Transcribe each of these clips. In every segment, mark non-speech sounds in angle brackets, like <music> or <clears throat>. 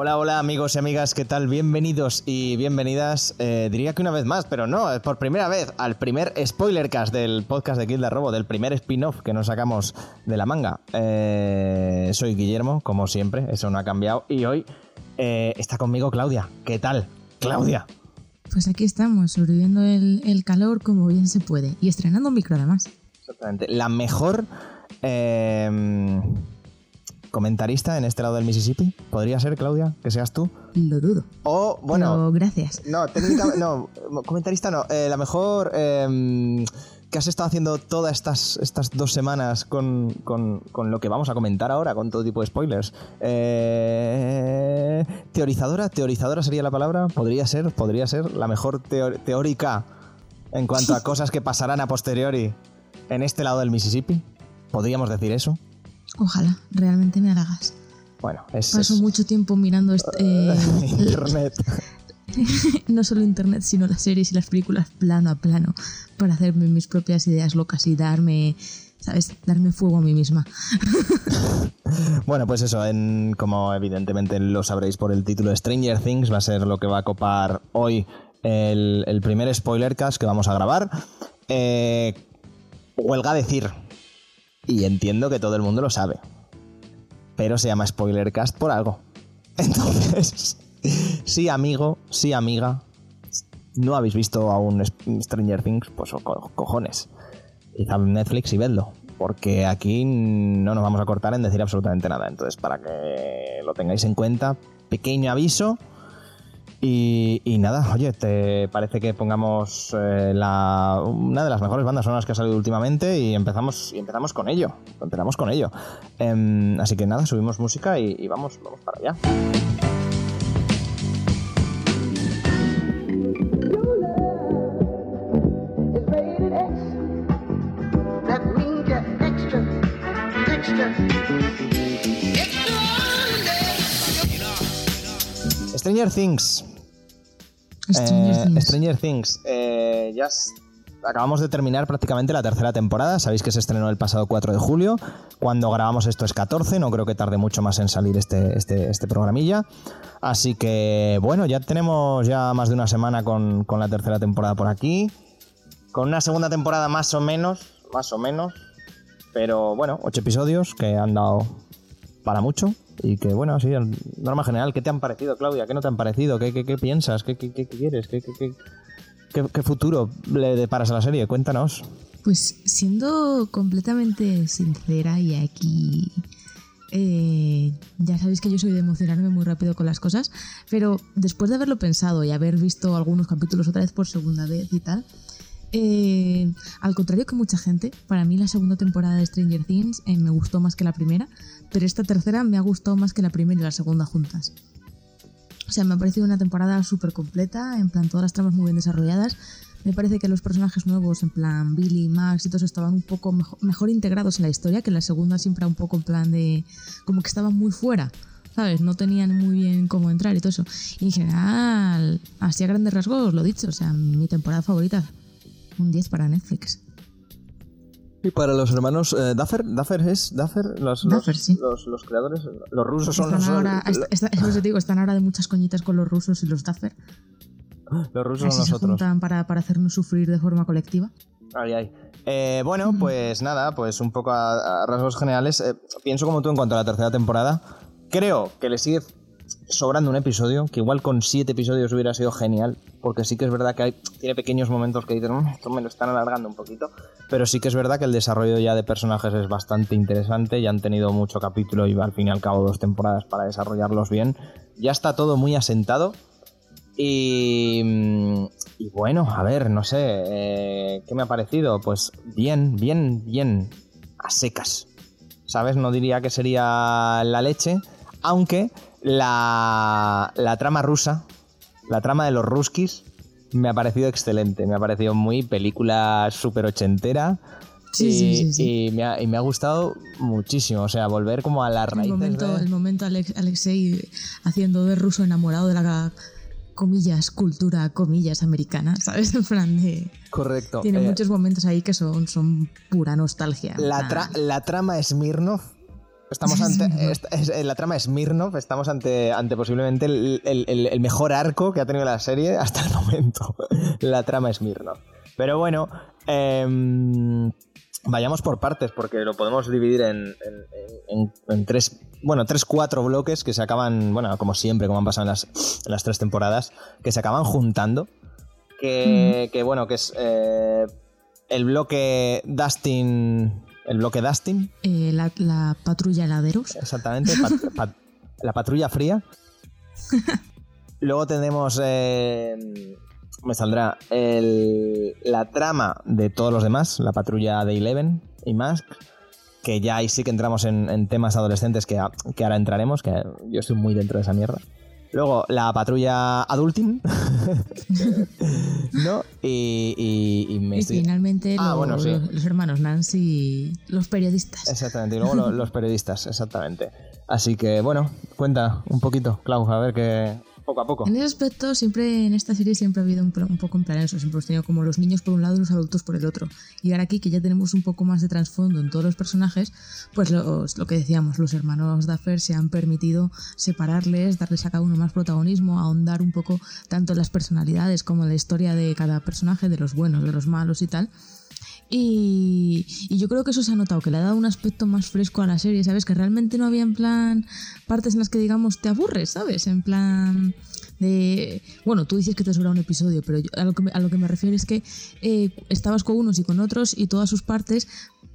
Hola, hola amigos y amigas, ¿qué tal? Bienvenidos y bienvenidas, eh, diría que una vez más, pero no, es por primera vez, al primer spoilercast del podcast de Gilda Robo, del primer spin-off que nos sacamos de la manga. Eh, soy Guillermo, como siempre, eso no ha cambiado, y hoy eh, está conmigo Claudia. ¿Qué tal, Claudia? Pues aquí estamos, sobreviviendo el, el calor como bien se puede, y estrenando un micro además. Exactamente, la mejor... Comentarista en este lado del Mississippi? ¿Podría ser, Claudia, que seas tú? Lo dudo. O, bueno. Pero gracias. No, técnicamente. no, comentarista no. Eh, la mejor. Eh, que has estado haciendo todas estas, estas dos semanas con, con, con, lo que vamos a comentar ahora, con todo tipo de spoilers. Eh, teorizadora, teorizadora sería la palabra. Podría ser, podría ser la mejor teórica en cuanto a <laughs> cosas que pasarán a posteriori en este lado del Mississippi. ¿Podríamos decir eso? Ojalá, realmente me halagas. Bueno, es. Paso es... mucho tiempo mirando este, eh, <laughs> internet. <laughs> no solo internet, sino las series y las películas plano a plano para hacerme mis propias ideas locas y darme, ¿sabes? Darme fuego a mí misma. <laughs> bueno, pues eso, en, como evidentemente lo sabréis por el título, Stranger Things va a ser lo que va a copar hoy el, el primer spoilercast que vamos a grabar. Eh, huelga decir, y entiendo que todo el mundo lo sabe. Pero se llama Spoilercast por algo. <laughs> Entonces, sí amigo, sí amiga, no habéis visto aún Stranger Things, pues co cojones. Id a Netflix y vedlo. Porque aquí no nos vamos a cortar en decir absolutamente nada. Entonces, para que lo tengáis en cuenta, pequeño aviso y, nada, oye, ¿te parece que pongamos eh, una de las mejores bandas sonoras que ha salido últimamente y empezamos, y empezamos con ello? Empezamos con ello. Eh, así que nada, subimos música y, y vamos, vamos para allá. Stranger Things. Stranger eh, Things. Stranger Things. Eh, ya acabamos de terminar prácticamente la tercera temporada. Sabéis que se estrenó el pasado 4 de julio. Cuando grabamos esto es 14. No creo que tarde mucho más en salir este, este, este programilla. Así que, bueno, ya tenemos ya más de una semana con, con la tercera temporada por aquí. Con una segunda temporada más o menos. Más o menos. Pero bueno, ocho episodios que han dado para mucho. Y que, bueno, así, en norma general, ¿qué te han parecido, Claudia? ¿Qué no te han parecido? ¿Qué, qué, qué piensas? ¿Qué, qué, qué quieres? ¿Qué, qué, futuro le deparas a la serie? Cuéntanos. Pues siendo completamente sincera y aquí... Eh, ya sabéis que yo soy de emocionarme muy rápido con las cosas, pero después de haberlo pensado y haber visto algunos capítulos otra vez por segunda vez y tal, eh, al contrario que mucha gente, para mí la segunda temporada de Stranger Things eh, me gustó más que la primera, pero esta tercera me ha gustado más que la primera y la segunda juntas. O sea, me ha parecido una temporada súper completa, en plan todas las tramas muy bien desarrolladas. Me parece que los personajes nuevos, en plan Billy, Max y todos, estaban un poco mejor, integrados en la historia, que en la segunda siempre era un poco en plan de... como que estaban muy fuera. ¿sabes? No tenían muy bien cómo entrar y todo eso. Y en general, así a grandes rasgos, lo dicho, o sea, mi temporada favorita un 10 para Netflix. Y para los hermanos eh, Duffer, Duffer es Duffer, los, Duffer, los, sí. los, los, creadores, los rusos son están los ahora, está, está, eso te digo, están ahora de muchas coñitas con los rusos y los Duffer. <gasps> Los rusos Así son se nosotros. juntan para, para hacernos sufrir de forma colectiva. Ay, ay. Eh, bueno, pues nada, pues un poco a, a rasgos generales. Eh, pienso como tú en cuanto a la tercera temporada. Creo que le sigue sobrando un episodio, que igual con siete episodios hubiera sido genial, porque sí que es verdad que hay, tiene pequeños momentos que dicen, mmm, esto me lo están alargando un poquito, pero sí que es verdad que el desarrollo ya de personajes es bastante interesante, ya han tenido mucho capítulo y al fin y al cabo dos temporadas para desarrollarlos bien, ya está todo muy asentado. Y, y bueno, a ver, no sé, eh, ¿qué me ha parecido? Pues bien, bien, bien, a secas. ¿Sabes? No diría que sería la leche, aunque la, la, trama rusa, la trama de los ruskis, me ha parecido excelente. Me ha parecido muy película súper ochentera. Sí, y, sí, sí, sí. Y, me ha, y, me ha, gustado muchísimo. O sea, volver como a las raíces. El momento, de... el momento Alex, Alexei haciendo de ruso enamorado de la comillas, cultura, comillas, americana, ¿sabes? En plan de... Correcto. Tiene eh, muchos momentos ahí que son, son pura nostalgia. La, tra la trama Smirnov Estamos ante. la trama Smirnov, estamos ante, ante posiblemente el, mejor arco que ha tenido la serie hasta el momento. <laughs> la trama Smirnov. Pero bueno, em, vayamos por partes, porque lo podemos dividir en, en, tres. Bueno, tres, cuatro bloques que se acaban, bueno, como siempre, como han pasado en las, tres temporadas, que se acaban juntando. Que, que bueno, que es eh, el bloque Dustin el bloque Dustin. Eh, la, patrulla heladeros. Exactamente, <laughs> la patrulla fría. <laughs> Luego tenemos, eh, me saldrá la trama de todos los demás, la patrulla de Eleven y Mask, que ya ahí sí que entramos en, temas adolescentes que, que, ahora entraremos, que yo estoy muy dentro de esa mierda. Luego la patrulla Adulting. <laughs> ¿No? Y, finalmente ah, los, hermanos Nancy, los periodistas. Exactamente, y luego <laughs> los, periodistas, exactamente. Así que bueno, cuenta un poquito, Clau, a ver qué, poco a poco. En ese aspecto, siempre en esta serie siempre ha habido un, poco en plan eso, siempre hemos tenido como los niños por un lado y los adultos por el otro. Y ahora aquí que ya tenemos un poco más de trasfondo en todos los personajes, pues lo que decíamos, los hermanos Duffer se han permitido separarles, darles a cada uno más protagonismo, ahondar un poco tanto en las personalidades como en la historia de cada personaje, de los buenos, de los malos y tal. Y, yo creo que eso se ha notado, que le ha dado un aspecto más fresco a la serie, ¿sabes? Que realmente no había en plan partes en las que digamos te aburres, ¿sabes? En plan de... Bueno, tú dices que te sobra un episodio, pero a, lo que me, a lo que me refiero es que eh, estabas con unos y con otros y todas sus partes,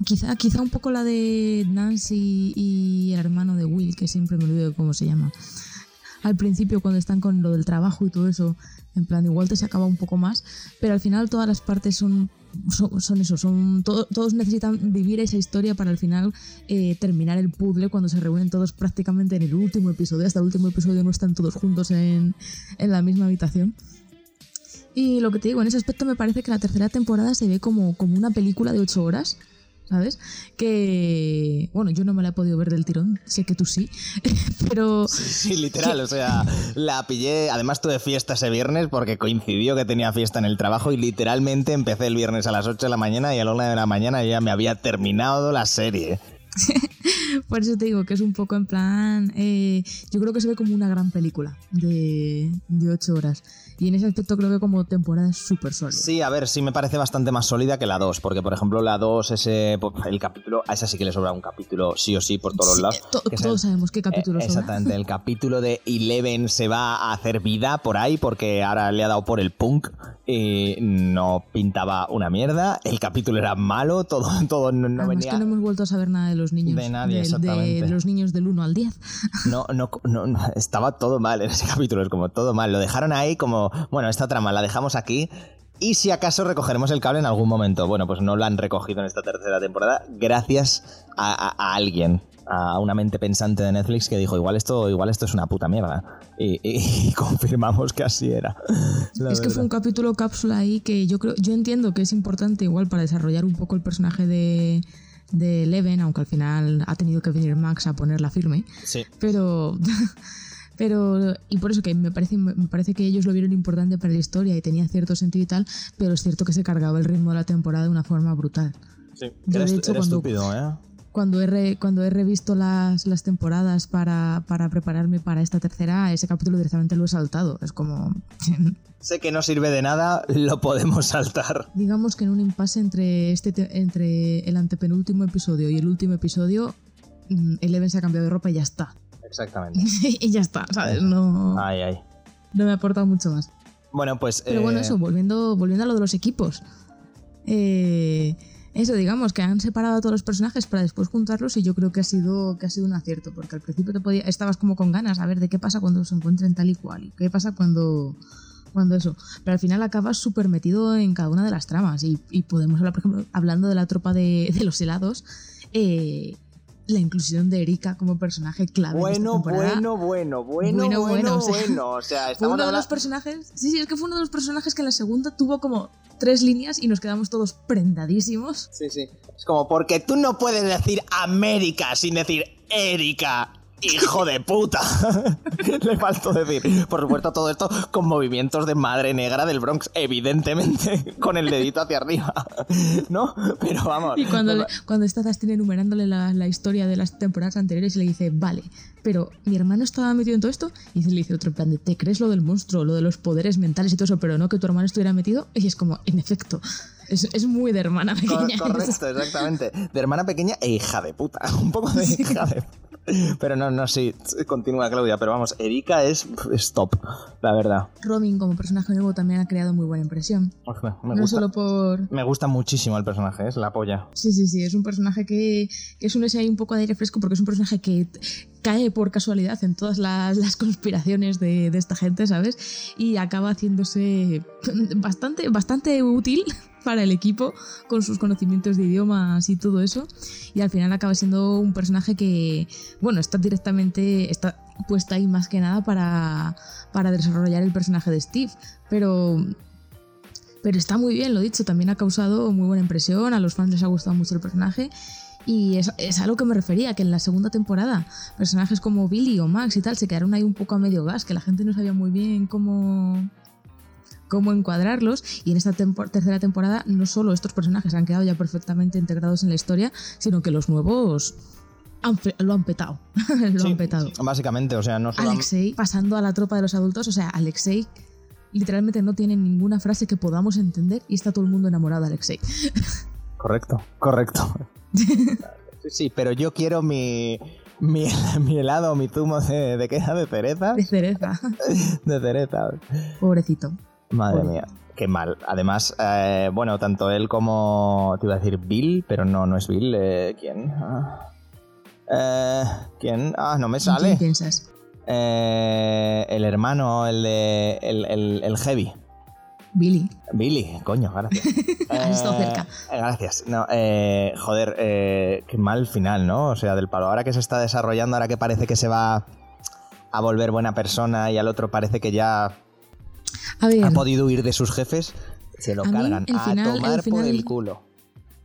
quizá, quizá un poco la de Nancy y el hermano de Will, que siempre me olvido de cómo se llama. Al principio cuando están con lo del trabajo y todo eso, en plan igual te se acaba un poco más, pero al final todas las partes son son, eso, son todos necesitan vivir esa historia para al final eh, terminar el puzzle cuando se reúnen todos prácticamente en el último episodio. Hasta el último episodio no están todos juntos en, en la misma habitación. Y lo que te digo, en ese aspecto me parece que la tercera temporada se ve como, como una película de ocho horas ¿sabes? Que, bueno, yo no me la he podido ver del tirón, sé que tú sí, <laughs> pero... Sí, literal, o sea, la pillé, además tuve fiesta ese viernes porque coincidió que tenía fiesta en el trabajo y literalmente empecé el viernes a las 8 de la mañana y a la 1 de la mañana ya me había terminado la serie. <laughs> <laughs> Por eso te digo que es un poco en plan. Eh, yo creo que se ve como una gran película de, de 8 horas. Y en ese aspecto creo que como temporada es súper sólida. Sí, a ver, sí me parece bastante más sólida que la 2, porque por ejemplo la 2, ese, pues, el capítulo, a esa sí que le sobra un capítulo sí o sí por todos los lados. todos sabemos qué capítulo eh, Exactamente, el capítulo de Eleven se va a hacer vida por ahí porque ahora le ha dado por el punk y no pintaba una mierda, el capítulo era malo, todo, <laughs> todo no, no venía... Es que no hemos vuelto a saber nada de los niños. De nadie, exactamente. De, los niños del 1 al 10. No, no, no, no, estaba todo mal en ese <laughs> capítulo, es como todo mal. Lo dejaron ahí como bueno, esta trama la dejamos aquí. Y si acaso recogeremos el cable en algún momento. Bueno, pues no lo han recogido en esta tercera temporada. Gracias a, alguien, a una mente pensante de Netflix que dijo, igual esto, igual esto es una puta mierda. Y, <laughs> confirmamos que así era. Es que fue un capítulo cápsula ahí que yo creo, yo entiendo que es importante igual para desarrollar un poco el personaje de, de Leven, aunque al final ha tenido que venir Max a ponerla firme. Sí. Pero <laughs> Pero, y por eso que me parece, me parece que ellos lo vieron importante para la historia y tenía cierto sentido y tal, pero es cierto que se cargaba el ritmo de la temporada de una forma brutal. Sí, era, estúpido, ¿eh? Cuando he, cuando he revisto las, las temporadas para, para, prepararme para esta tercera, ese capítulo directamente lo he saltado. Es como... <laughs> sé que no sirve de nada, lo podemos saltar. Digamos que en un impasse entre, este entre el antepenúltimo episodio y el último episodio, mm, Eleven se ha cambiado de ropa y ya está. Exactamente. <laughs> y ya está, ¿sabes? No, ay, ay. no me ha aportado mucho más. Bueno, pues... Pero bueno, eh, eso, volviendo, volviendo a lo de los equipos. Eh, eso, digamos, que han separado a todos los personajes para después juntarlos y yo creo que ha sido, que ha sido un acierto, porque al principio te podía, estabas como con ganas a ver de qué pasa cuando se encuentren tal y cual, y qué pasa cuando, cuando eso. Pero al final acabas súper metido en cada una de las tramas y, podemos hablar, por ejemplo, hablando de la tropa de, de los helados, eh, la inclusión de Erika como personaje clave. Bueno, bueno, bueno, bueno, bueno, bueno, bueno. O sea, <laughs> estamos uno de los personajes. Sí, sí, es que fue uno de los personajes que en la segunda tuvo como tres líneas y nos quedamos todos prendadísimos. Sí, sí. Es como porque tú no puedes decir América sin decir Erika. Hijo de puta. <laughs> Le faltó decir. Por supuesto, todo esto con movimientos de madre negra del Bronx, evidentemente, <laughs> con el dedito hacia arriba. ¿No? Pero vamos. Y cuando, le- cuando está Dustin enumerándole la, la historia de las temporadas anteriores, le dice, vale, pero mi hermano estaba metido en todo esto. Y le dice otro en plan de, ¿te crees lo del monstruo, lo de los poderes mentales y todo eso, pero no que tu hermano estuviera metido? Y es como, en efecto, es, es muy de hermana pequeña. Correcto, exactamente. De hermana pequeña e hija de puta. <laughs> Un poco de hija de Pero no, no, sí. Continúa, Claudia. Pero vamos, Erika es stop, la verdad. Robin como personaje nuevo también ha creado muy buena impresión. Me no gusta, solo por... me gusta muchísimo el personaje, es la polla. Sí, sí, sí, es un personaje que, que es un ese un poco de aire fresco porque es un personaje que cae por casualidad en todas las, conspiraciones de, de esta gente, ¿sabes? Y acaba haciéndose <laughs> bastante, bastante útil para el equipo con sus conocimientos de idiomas y todo eso. Y al final acaba siendo un personaje que, bueno, está directamente, está puesta ahí más que nada para, para desarrollar el personaje de Steve. Pero pero está muy bien, lo dicho, también ha causado muy buena impresión, a los fans les ha gustado mucho el personaje. Y es, es a lo que me refería, que en la segunda temporada personajes como Billy o Max y tal se quedaron ahí un poco a medio gas, que la gente no sabía muy bien cómo, cómo encuadrarlos. Y en esta tercera temporada no solo estos personajes han quedado ya perfectamente integrados en la historia, sino que los nuevos han lo han petado. <laughs> lo Sí, han petado. Básicamente, o sea, no solo... Alexei, pasando a la tropa de los adultos, o sea, Alexei literalmente no tiene ninguna frase que podamos entender y está todo el mundo enamorado de Alexei. <laughs> Correcto, correcto. Sí, pero yo quiero mi, mi, <laughs> mi helado, mi zumo de, de qué era, de cereza. De cereza. <laughs> De cereza. Pobrecito. Madre Pobre. mía, qué mal. Además, eh, bueno, tanto él como, te iba a decir Bill, pero no, no es Bill. eh, ¿Quién? Ah. Eh, ¿Quién? Ah, no me ¿En quién sale. piensas? Eh, el hermano, el de. El, el, el heavy. Billy. Billy, coño, gracias. Has estado cerca. eh, gracias. No, eh, joder, eh, qué mal final, ¿no? O sea, del palo. Ahora que se está desarrollando, ahora que parece que se va a volver buena persona y al otro parece que ya A ver, ha podido huir de sus jefes, se lo cargan a tomar el final- por el culo.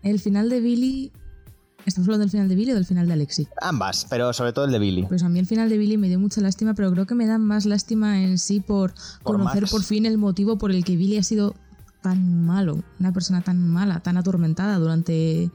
el final de Billy... ¿Estamos hablando del final de Billy o del final de Alexei? Ambas, pero sobre todo el de Billy. Pues a mí el final de Billy me dio mucha lástima, pero creo que me da más lástima en sí por, Por conocer Max. por fin el motivo por el que Billy ha sido tan malo, una persona tan mala, tan atormentada durante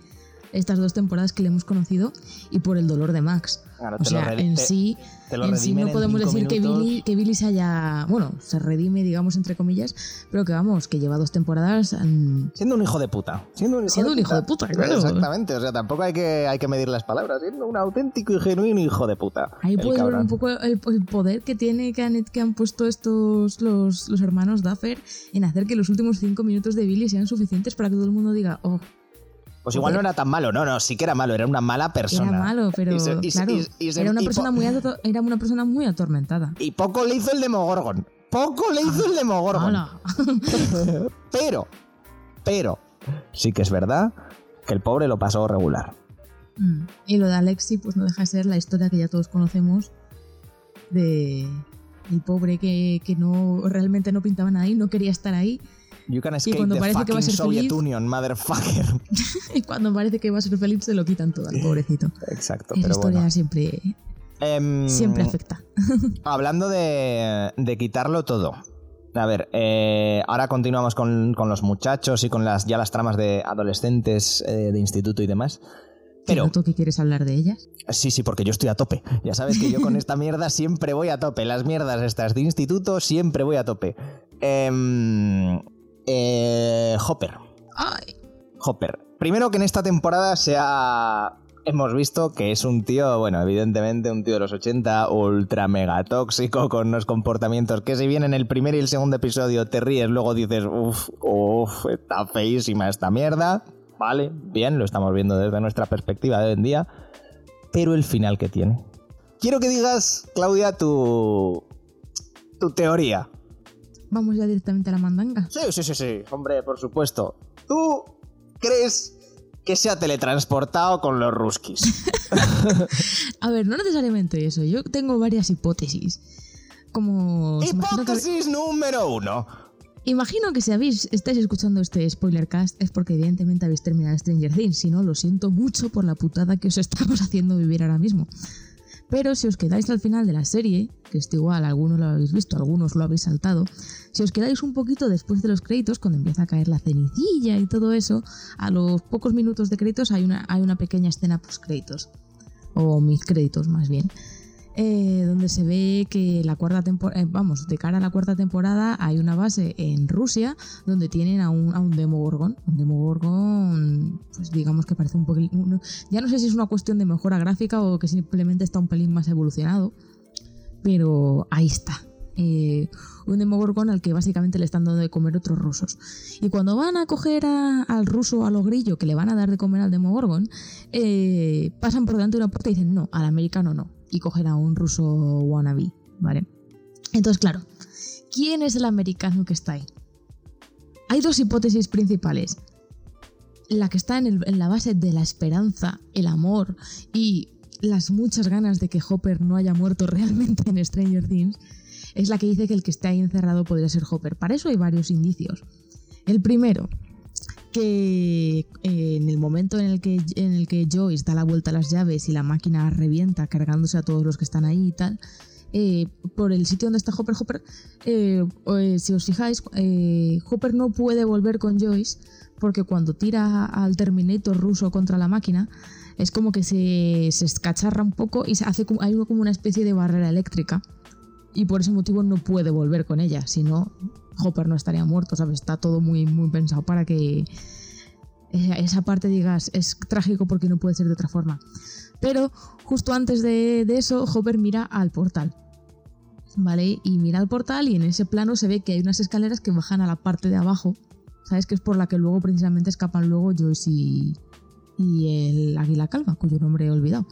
estas dos temporadas que le hemos conocido y por el dolor de Max. O sea, en sí, te en sí no podemos decir que. Billy, que Billy se haya, bueno, se redime, digamos, entre comillas, pero que vamos, que lleva dos temporadas mm, Siendo un hijo de puta. Siendo un hijo, Siendo de, un hijo puta. de puta, claro. Exactamente, o sea, tampoco hay que, hay que medir las palabras. Siendo un auténtico y genuino hijo de puta. Ahí puedes ver un poco el, el poder que tiene que han, que han puesto estos los, los hermanos Duffer en hacer que los últimos cinco minutos de Billy sean suficientes para que todo el mundo diga, oh, Pues igual no era tan malo, no, no, sí que era malo, era una mala persona. era malo, pero Y se- y se- claro, y- y se- era, una y persona muy ato- era una persona muy atormentada. Y poco le hizo el Demogorgon. Poco le hizo el Demogorgon. <laughs> Pero, pero, sí que es verdad que el pobre lo pasó regular. Mm. Y lo de Alexi, pues no deja de ser la historia que ya todos conocemos de el pobre que, que no realmente no pintaba nada ahí, no quería estar ahí. You can escape cuando the parece que va a fucking ser Soviet feliz- Union, motherfucker. <laughs> Y cuando parece que va a ser feliz, se lo quitan todo al pobrecito. Exacto, Esa pero historia bueno. siempre, Em, siempre afecta. <laughs> Hablando de, de quitarlo todo. A ver, eh, ahora continuamos con, con los muchachos y con las ya las tramas de adolescentes eh, de instituto y demás. Pero noto que quieres hablar de ellas. sí, sí, porque yo estoy a tope. Ya sabes que yo con <laughs> esta mierda siempre voy a tope. Las mierdas estas de instituto siempre voy a tope. Em, eh, Hopper. Ay, Hopper. Primero que en esta temporada se ha... Hemos visto que es un tío, bueno, evidentemente un tío de los 80, ultra mega tóxico, con unos comportamientos que si bien en el primer y el segundo episodio te ríes, luego dices, uff, uff, está feísima esta mierda. Vale, bien, lo estamos viendo desde nuestra perspectiva de hoy en día. Pero el final que tiene. Quiero que digas, Claudia, tu... tu teoría. Vamos ya directamente a la mandanga. Sí, sí, sí, sí, hombre, por supuesto. ¿Tú crees que se ha teletransportado con los ruskis? <laughs> A ver, no necesariamente eso. Yo tengo varias hipótesis. Como. que- Hipótesis número uno. Imagino que si habéis, estáis escuchando este spoilercast es porque evidentemente habéis terminado Stranger Things. Si no, lo siento mucho por la putada que os estamos <laughs> haciendo vivir ahora mismo. Pero si os quedáis al final de la serie, que esto igual algunos lo habéis visto, algunos lo habéis saltado, si os quedáis un poquito después de los créditos, cuando empieza a caer la cenicilla y todo eso, a los pocos minutos de créditos hay una, hay una pequeña escena post créditos, o mis créditos más bien. Eh, donde se ve que la cuarta temporada, eh, vamos, de cara a la cuarta temporada hay una base en Rusia donde tienen a un, a un Demogorgon. Un Demogorgon, pues digamos que parece un poquito... Ya no sé si es una cuestión de mejora gráfica o que simplemente está un pelín más evolucionado, pero ahí está. Eh, un Demogorgon al que básicamente le están dando de comer otros rusos. Y cuando van a coger al ruso a lo grillo que le van a dar de comer al Demogorgon, pasan por delante de una puerta y dicen no, al americano no y coger a un ruso wannabe, ¿vale? Entonces, claro, ¿quién es el americano que está ahí? Hay dos hipótesis principales. La que está en, la base de la esperanza, el amor y las muchas ganas de que Hopper no haya muerto <laughs> realmente en Stranger Things, es la que dice que el que está ahí encerrado podría ser Hopper. Para eso hay varios indicios. El primero, que eh, en el momento en el, que, en el que Joyce da la vuelta a las llaves y la máquina revienta cargándose a todos los que están ahí y tal, eh, por el sitio donde está Hopper, Hopper, eh, si os fijáis, Hopper no puede volver con Joyce porque cuando tira al Terminator ruso contra la máquina, es como que se, se escacharra un poco y se hace hay como una especie de barrera eléctrica y por ese motivo no puede volver con ella, si no Hopper no estaría muerto, ¿sabes? Está todo muy, muy pensado para que esa parte digas es trágico porque no puede ser de otra forma. Pero justo antes de, eso, Hopper mira al portal. ¿Vale? Y mira al portal y en ese plano se ve que hay unas escaleras que bajan a la parte de abajo. ¿Sabes? Que es por la que luego precisamente escapan luego Joyce y, y el águila calva, cuyo nombre he olvidado.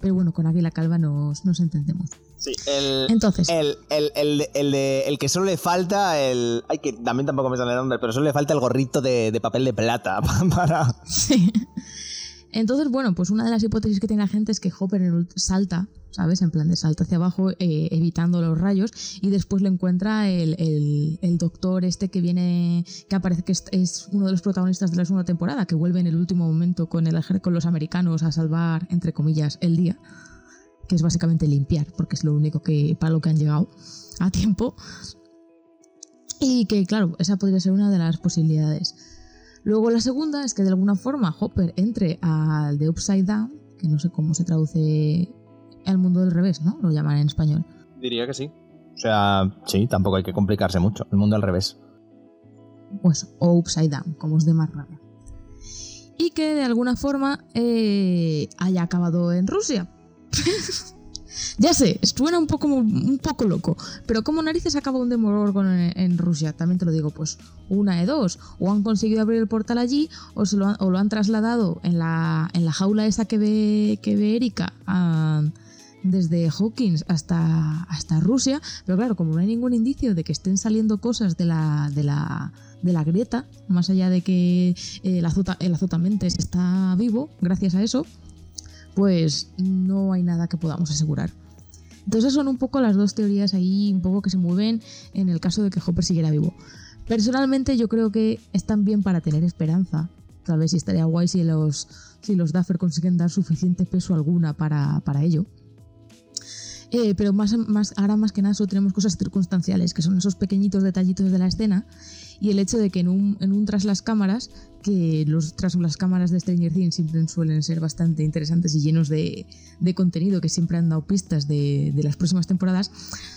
Pero bueno, con águila calva nos, nos entendemos. Sí, el, Entonces. El, el, que solo le falta el. Ay, que también tampoco me sale el nombre, pero solo le falta el gorrito de, papel de plata <laughs> para. Sí. Entonces, bueno, pues una de las hipótesis que tiene la gente es que Hopper salta, ¿sabes? En plan de salta hacia abajo, eh, evitando los rayos, y después le encuentra el, doctor este que viene, que aparece que es, uno de los protagonistas de la segunda temporada, que vuelve en el último momento con, el, con los americanos a salvar, entre comillas, el día que es básicamente limpiar, porque es lo único que para lo que han llegado a tiempo. Y que, claro, esa podría ser una de las posibilidades. Luego la segunda es que de alguna forma Hopper entre al de Upside Down, que no sé cómo se traduce al mundo del revés, ¿no? Lo llaman en español. Diría que sí. O sea, sí, tampoco hay que complicarse mucho. El mundo al revés. Pues, o Upside Down, como es de más rabia. Y que de alguna forma eh, haya acabado en Rusia, <laughs> ya sé, suena un poco, un poco loco, pero como narices acaba un Demogorgon en, Rusia? También te lo digo, pues una de dos. O han conseguido abrir el portal allí, o, se lo, han, trasladado en la, en la jaula esa que ve, que ve Erika desde Hawkins hasta, hasta Rusia. Pero claro, como no hay ningún indicio de que estén saliendo cosas de la, de la, de la grieta, más allá de que el, azota, el azotamente está vivo, gracias a eso pues no hay nada que podamos asegurar. Entonces son un poco las dos teorías ahí, un poco que se mueven en el caso de que Hopper siguiera vivo. Personalmente yo creo que están bien para tener esperanza. Tal vez estaría guay si los, si los Duffer consiguen dar suficiente peso alguna para, para ello. Eh, pero más, más, ahora más que nada solo tenemos cosas circunstanciales, que son esos pequeñitos detallitos de la escena y el hecho de que en un, en un tras las cámaras, que los tras las cámaras de Stranger Things siempre suelen ser bastante interesantes y llenos de, de contenido, que siempre han dado pistas de, de, las próximas temporadas,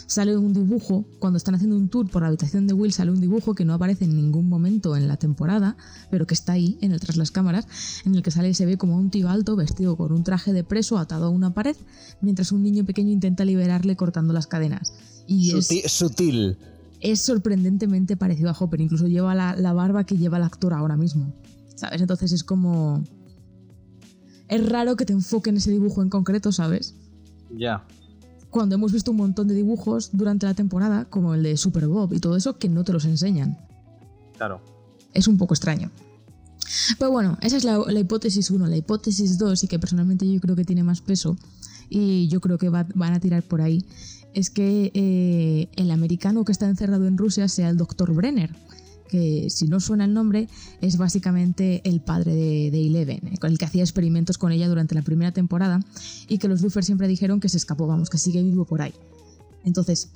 sale un dibujo, cuando están haciendo un tour por la habitación de Will, sale un dibujo que no aparece en ningún momento en la temporada, pero que está ahí, en el tras las cámaras, en el que sale y se ve como un tío alto vestido con un traje de preso atado a una pared, mientras un niño pequeño intenta liberarle cortando las cadenas. Y es, sutil es sorprendentemente parecido a Hopper, incluso lleva la, barba que lleva el actor ahora mismo. ¿Sabes? Entonces es como. Es raro que te enfoquen ese dibujo en concreto, ¿sabes? Ya. Cuando hemos visto un montón de dibujos durante la temporada, como el de Super Bob y todo eso, que no te los enseñan. Claro. Es un poco extraño. Pero bueno, esa es la, hipótesis 1. La hipótesis 2, y que personalmente yo creo que tiene más peso, y yo creo que van a tirar por ahí, es que eh, el americano que está encerrado en Rusia sea el doctor Brenner, que si no suena el nombre, es básicamente el padre de, de Eleven, eh, el que hacía experimentos con ella durante la primera temporada y que los Luffers siempre dijeron que se escapó, vamos, que sigue vivo por ahí. Entonces,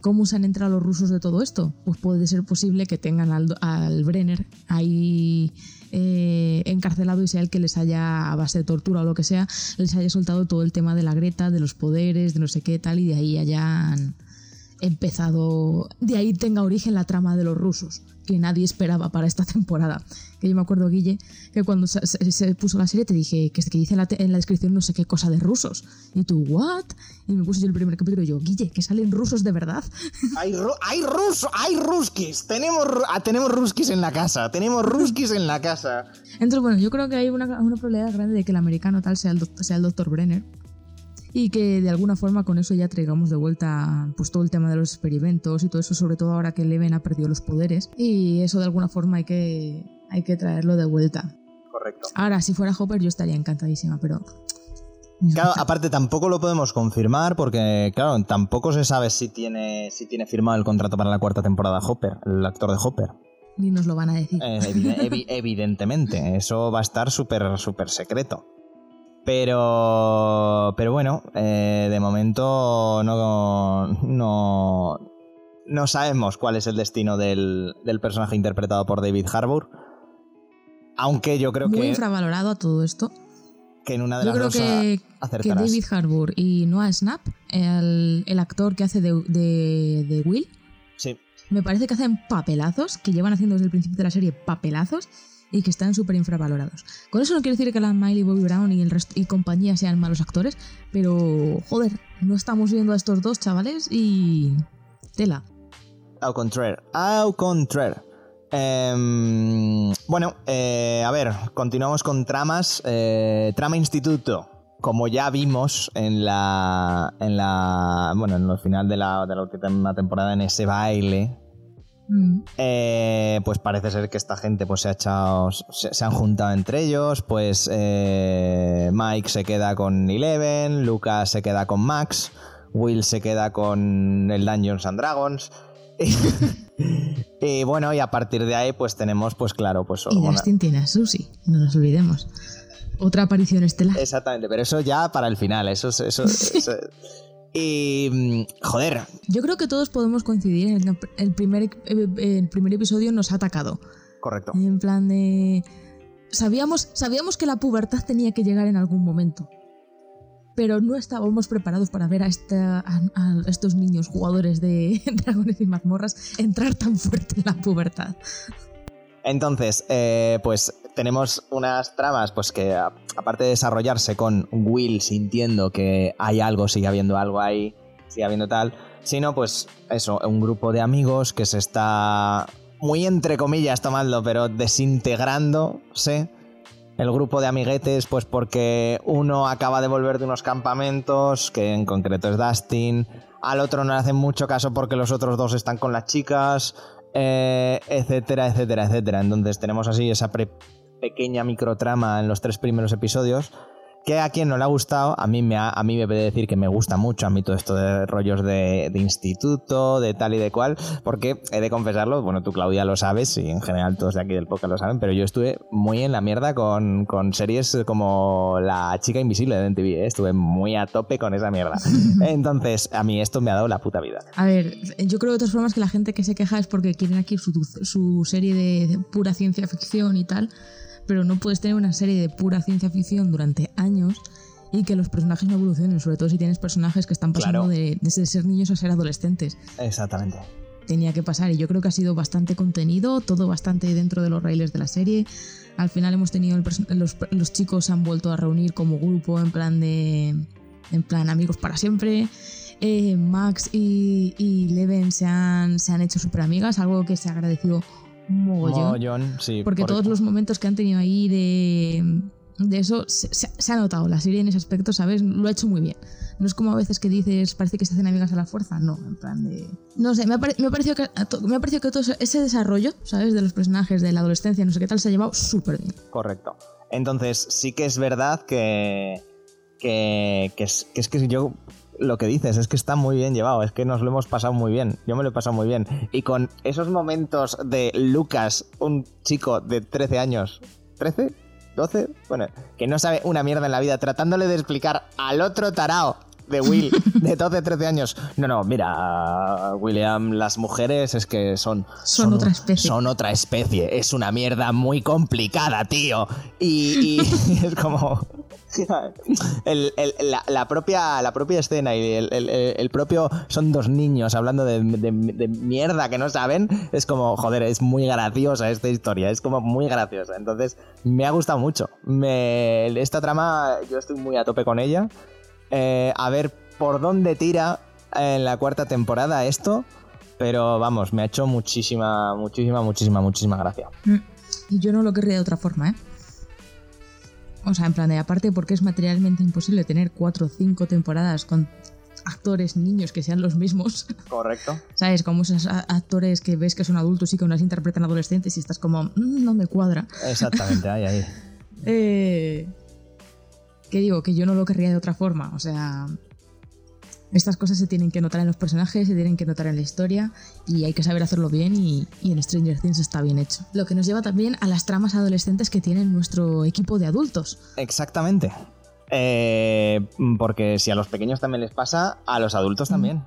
¿cómo se han entrado los rusos de todo esto? Pues puede ser posible que tengan al, Brenner ahí encarcelado y sea el que les haya, a base de tortura o lo que sea, les haya soltado todo el tema de la Greta, de los poderes, de no sé qué tal, y de ahí hayan empezado, de ahí tenga origen la trama de los rusos, que nadie esperaba para esta <laughs> temporada. Que yo me acuerdo, Guille, que cuando se, se puso la serie te dije que, que dice en la, en la, descripción no sé qué cosa de rusos. Y tú, ¿what? Y me puse yo el primer capítulo y yo, Guille, que salen rusos de verdad. <laughs> Hay, ru hay rusos, hay ruskis, tenemos, ah, tenemos ruskis en la casa, tenemos ruskis en la casa. Entonces, bueno, yo creo que hay una, una probabilidad grande de que el americano tal sea el, sea el doctor Brenner y que de alguna forma con eso ya traigamos de vuelta pues todo el tema de los experimentos y todo eso, sobre todo ahora que Leven ha perdido los poderes y eso de alguna forma hay que, hay que traerlo de vuelta. Correcto. Ahora, si fuera Hopper yo estaría encantadísima, pero... Claro, aparte tampoco lo podemos confirmar porque, claro, tampoco se sabe si tiene, si tiene firmado el contrato para la cuarta temporada Hopper, el actor de Hopper. Ni nos lo van a decir. Eh, evi <laughs> evidentemente, eso va a estar súper, súper secreto. Pero, pero bueno, eh, de momento no, no, no sabemos cuál es el destino del, del, personaje interpretado por David Harbour. Aunque yo creo Muy que. Muy infravalorado a todo esto. Que en una de yo las creo dos que, que David Harbour y Noah Snap, el, el actor que hace de, de, de Will, sí. me parece que hacen papelazos, que llevan haciendo desde el principio de la serie papelazos y que están súper infravalorados. Con eso no quiero decir que la Miley Bobby Brown y el y compañía sean malos actores, pero joder, no estamos viendo a estos dos chavales y tela. Au contraire, au contraire. Eh, bueno, a ver, continuamos con tramas. Eh, trama Instituto. Como ya vimos en la. en la. bueno, en el final de la, de la última temporada, en ese baile Mm. Eh, pues parece ser que esta gente pues se ha echado se, se han juntado entre ellos pues eh, Mike se queda con Eleven Lucas se queda con Max Will se queda con el Dungeons and Dragons. <laughs> Y bueno y a partir de ahí pues tenemos pues claro pues y Dustin tiene a Susie no nos olvidemos. Otra aparición estelar. Exactamente pero eso ya para el final eso eso, <laughs> eso y. Joder. Yo creo que todos podemos coincidir en el primer, el primer episodio nos ha atacado. Correcto. En plan de. Sabíamos, sabíamos que la pubertad tenía que llegar en algún momento. Pero no estábamos preparados para ver a, esta, a, a estos niños jugadores de <laughs> dragones y mazmorras entrar tan fuerte en la pubertad. Entonces, eh, pues tenemos unas tramas pues que aparte de desarrollarse con Will sintiendo que hay algo, sigue habiendo algo ahí, sigue habiendo tal, sino pues eso, un grupo de amigos que se está muy entre comillas tomando, pero desintegrándose. El grupo de amiguetes, pues porque uno acaba de volver de unos campamentos, que en concreto es Dustin, al otro no le hacen mucho caso porque los otros dos están con las chicas, eh, etcétera, etcétera, etcétera. Entonces tenemos así esa pequeña microtrama en los tres primeros episodios que a quien no le ha gustado, a mí me, ha, a mí me puede decir que me gusta mucho a mí todo esto de rollos de, de, instituto, de tal y de cual, porque he de confesarlo, bueno, tú Claudia lo sabes y en general todos de aquí del podcast lo saben, pero yo estuve muy en la mierda con, con series como La chica invisible de MTV, ¿eh? estuve muy a tope con esa mierda. <laughs> Entonces, a mí esto me ha dado la puta vida. A ver, yo creo de todas formas que la gente que se queja es porque quieren aquí su, su serie de pura ciencia ficción y tal pero no puedes tener una serie de pura ciencia ficción durante años y que los personajes no evolucionen, sobre todo si tienes personajes que están pasando Claro. de, de ser niños a ser adolescentes. Exactamente. Tenía que pasar y yo creo que ha sido bastante contenido, todo bastante dentro de los raíles de la serie. Al final hemos tenido el los, los chicos se han vuelto a reunir como grupo en plan de en plan amigos para siempre. Eh, Max y, y Leven se han, se han hecho súper amigas, algo que se ha agradecido mogollón. Mogollón, sí. Porque por- todos los momentos que han tenido ahí de, de eso se, ha notado. La serie en ese aspecto, ¿sabes? Lo ha hecho muy bien. No es como a veces que dices, parece que se hacen amigas a la fuerza. No, en plan de. No sé, me ha, pare- me ha parecido que, me ha parecido que todo ese- ese desarrollo, ¿sabes? De los personajes, de la adolescencia, no sé qué tal, se ha llevado súper bien. Correcto. Entonces, sí que es verdad que. que, que es, que es que yo lo que dices, es que está muy bien llevado, es que nos lo hemos pasado muy bien, yo me lo he pasado muy bien. Y con esos momentos de Lucas, un chico de 13 años, ¿13? ¿12? Bueno, que no sabe una mierda en la vida, tratándole de explicar al otro tarao de Will, <laughs> de 12, 13 años. No, no, mira, William, las mujeres es que son... Son, otra especie. Son otra especie. Es una mierda muy complicada, tío. Y, <laughs> es como... la, propia, la propia escena y el, propio... Son dos niños hablando de, mierda que no saben. Es como, joder, es muy graciosa esta historia. Es como muy graciosa. Entonces, me ha gustado mucho. Me, esta trama, yo estoy muy a tope con ella. Eh, a ver por dónde tira en la cuarta temporada esto. Pero vamos, me ha hecho muchísima, muchísima, muchísima, muchísima gracia. Mm. Y yo no lo querría de otra forma, ¿eh? O sea, en plan de aparte porque es materialmente imposible tener cuatro o cinco temporadas con actores niños que sean los mismos. Correcto. <laughs> ¿Sabes? Como esos actores que ves que son adultos y que unas interpretan adolescentes y estás como, mm, no me cuadra. Exactamente, ahí, ahí. <laughs> eh, que digo, que yo no lo querría de otra forma. O sea, estas cosas se tienen que notar en los personajes, se tienen que notar en la historia y hay que saber hacerlo bien y, en Stranger Things está bien hecho. Lo que nos lleva también a las tramas adolescentes que tiene nuestro equipo de adultos. Exactamente. Eh, porque si a los pequeños también les pasa, a los adultos también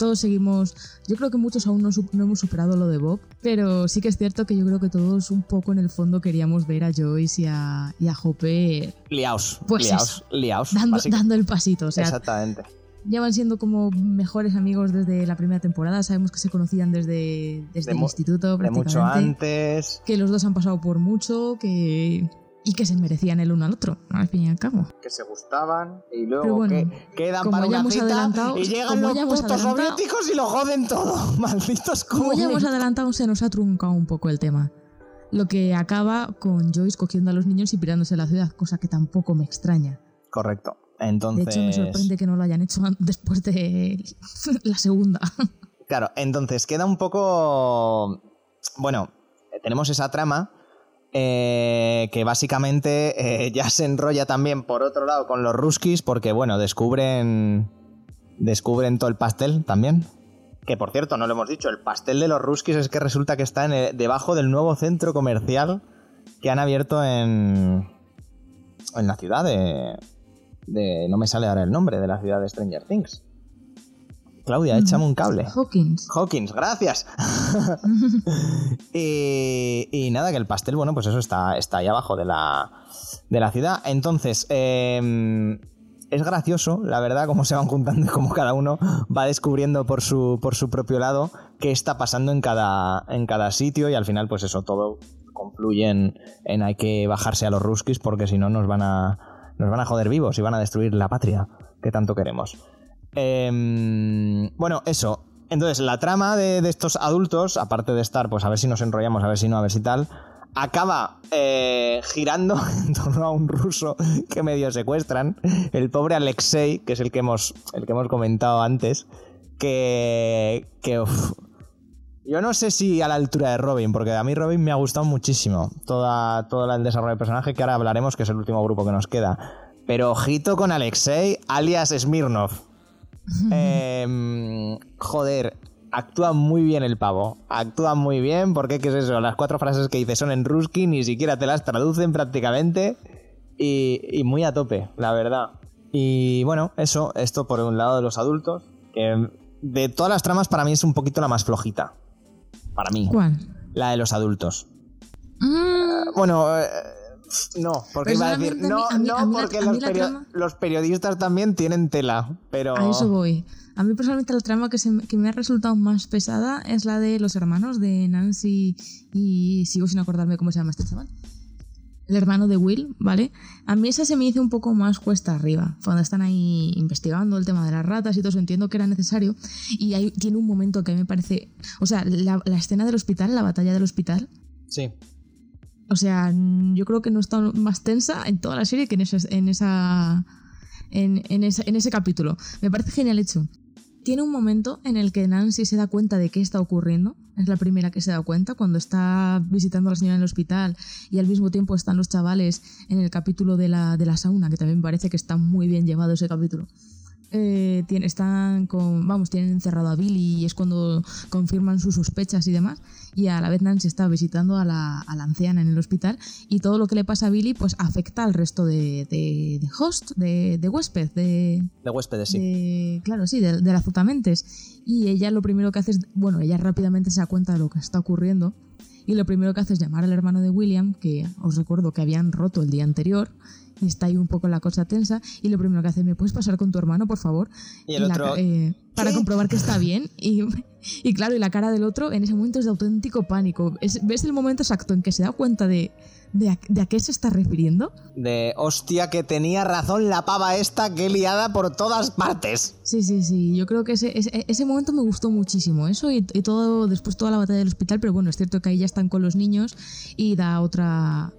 todos seguimos. Yo creo que muchos aún no, hemos superado lo de Bob, pero sí que es cierto que yo creo que todos un poco en el fondo queríamos ver a Joyce y a, y a Hopper. Liaos. Pues liaos, Dando, el pasito. O sea, Exactamente. Llevan siendo como mejores amigos desde la primera temporada. Sabemos que se conocían desde, desde el instituto, prácticamente. De mucho antes. Que los dos han pasado por mucho, que y que se merecían el uno al otro, al fin y al cabo. Que se gustaban y luego que quedan para una cita y llegan los putos soviéticos y lo joden todo. <laughs> Malditos Como ya hemos adelantado, se nos ha truncado un poco el tema. Lo que acaba con Joyce cogiendo a los niños y pirándose a la ciudad, cosa que tampoco me extraña. Correcto. Entonces... De hecho, me sorprende que no lo hayan hecho <laughs> después de la segunda. Claro, entonces queda un poco... Bueno, tenemos esa trama eh, que básicamente eh, ya se enrolla también por otro lado con los ruskis porque bueno, descubren descubren todo el pastel también. Que por cierto, no lo hemos dicho, el pastel de los ruskis es que resulta que está en debajo del nuevo centro comercial que han abierto en en la ciudad de, de no me sale ahora el nombre de la ciudad de Stranger Things. Claudia, échame un cable. Hawkins. Hawkins, gracias. <laughs> <laughs> y, nada, que el pastel, bueno, pues eso está, está ahí abajo de la, de la ciudad. Entonces, em, es gracioso, la verdad, cómo se van juntando y cómo cada uno va descubriendo por su, por su propio lado qué está pasando en cada, en cada sitio y al final, pues eso, todo confluye en, en hay que bajarse a los ruskis porque si no nos van a, nos van a joder vivos y van a destruir la patria que tanto queremos. Em, bueno, eso. Entonces, la trama de, estos adultos, aparte de estar, pues a ver si nos enrollamos, a ver si no, a ver si tal, acaba eh, girando <laughs> en torno a un ruso que medio secuestran, el pobre Alexei, que es el que hemos, el que hemos comentado antes, que, que yo no sé si a la altura de Robin, porque a mí Robin me ha gustado muchísimo, toda, todo el desarrollo del personaje, que ahora hablaremos, que es el último grupo que nos queda. Pero ojito con Alexei, alias Smirnov. <laughs> Em, joder, actúa muy bien el pavo. Actúa muy bien porque, ¿qué es eso? Las cuatro frases que dice son en ruski, ni siquiera te las traducen prácticamente. Y, muy a tope, la verdad. Y bueno, eso, esto por un lado de los adultos, que de todas las tramas para mí es un poquito la más flojita. Para mí. ¿Cuál? La de los adultos. Mm. bueno, eh, no, porque iba a decir, no, no porque los, periodistas también tienen tela, pero... A eso voy. A mí personalmente la trama que, que, me ha resultado más pesada es la de los hermanos de Nancy y sigo sin acordarme cómo se llama este chaval. El hermano de Will, ¿vale? A mí esa se me hizo un poco más cuesta arriba. Cuando están ahí investigando el tema de las ratas y todo eso, entiendo que era necesario. Y ahí tiene un momento que a mí me parece... O sea, la, la escena del hospital, la batalla del hospital. Sí o sea, yo creo que no está más tensa en toda la serie que en, esa, en, esa, en, ese capítulo. Me parece genial hecho. Tiene un momento en el que Nancy se da cuenta de qué está ocurriendo. Es la primera que se da cuenta cuando está visitando a la señora en el hospital y al mismo tiempo están los chavales en el capítulo de la, de la sauna, que también parece que está muy bien llevado ese capítulo. Eh, tiene- están con, vamos, tienen encerrado a Billy y es cuando confirman sus sospechas y demás. Y a la vez Nancy está visitando a la, a la anciana en el hospital y todo lo que le pasa a Billy pues afecta al resto de, de- de host, de, de huésped, de, De huéspedes, sí. claro, sí, de, de la Azutamentes. Y ella lo primero que hace es, bueno, ella rápidamente se da cuenta de lo que está ocurriendo. Y lo primero que hace es llamar al hermano de William, que os recuerdo que habían roto el día anterior. Y está ahí un poco la cosa tensa. Y lo primero que hace, ¿me puedes pasar con tu hermano, por favor? Y el otro, eh, para comprobar que está bien. Y, <laughs> y claro, y la cara del otro en ese momento es de auténtico pánico. Es- ¿Ves el momento exacto en que se da cuenta de, de, a, de a qué se está refiriendo? De hostia, que tenía razón la pava esta, que liada por todas partes. Sí, sí, sí. Yo creo que ese, ese, ese momento me gustó muchísimo. Eso y, y todo, después toda la batalla del hospital, pero bueno, es cierto que ahí ya están con los niños y da otra